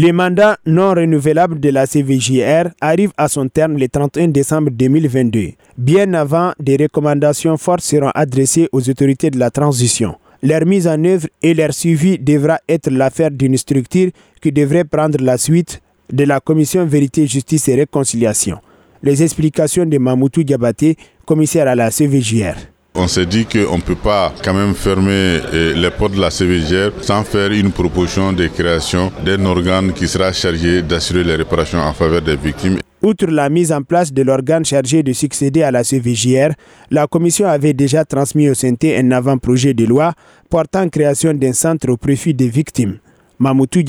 Le mandat non renouvelable de la CVJR arrive à son terme le 31 décembre 2022. Bien avant, des recommandations fortes seront adressées aux autorités de la transition. Leur mise en œuvre et leur suivi devra être l'affaire d'une structure qui devrait prendre la suite de la Commission Vérité, Justice et Réconciliation. Les explications de Mamoutou Diabaté, commissaire à la CVJR. On s'est dit qu'on ne peut pas quand même fermer eh, les portes de la CVGR sans faire une proposition de création d'un organe qui sera chargé d'assurer les réparations en faveur des victimes. Outre la mise en place de l'organe chargé de succéder à la CVJR, la Commission avait déjà transmis au CNT un avant-projet de loi portant création d'un centre au profit des victimes. Mamoutou.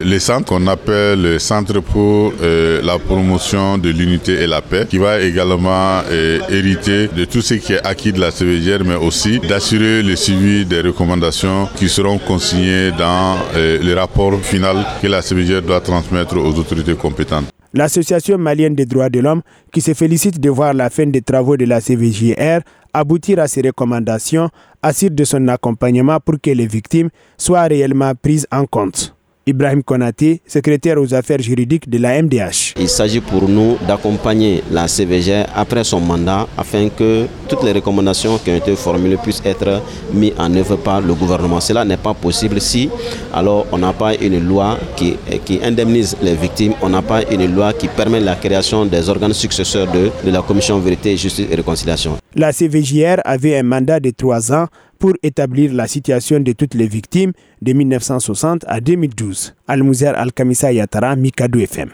Le centre qu'on appelle le Centre pour euh, la promotion de l'unité et la paix, qui va également euh, hériter de tout ce qui est acquis de la CVGR, mais aussi d'assurer le suivi des recommandations qui seront consignées dans euh, le rapport final que la CVGR doit transmettre aux autorités compétentes. L'Association malienne des droits de l'homme, qui se félicite de voir la fin des travaux de la CVJR aboutir à ces recommandations, assure de son accompagnement pour que les victimes soient réellement prises en compte. Ibrahim Konate, secrétaire aux affaires juridiques de la MDH. Il s'agit pour nous d'accompagner la CVG après son mandat afin que toutes les recommandations qui ont été formulées puissent être mises en œuvre par le gouvernement. Cela n'est pas possible si alors on n'a pas une loi qui, qui indemnise les victimes, on n'a pas une loi qui permet la création des organes successeurs de, de la Commission Vérité, Justice et Réconciliation. La CVJR avait un mandat de trois ans pour établir la situation de toutes les victimes de 1960 à 2012. Al-Muzer Al-Kamisa Yatara, Mikado FM.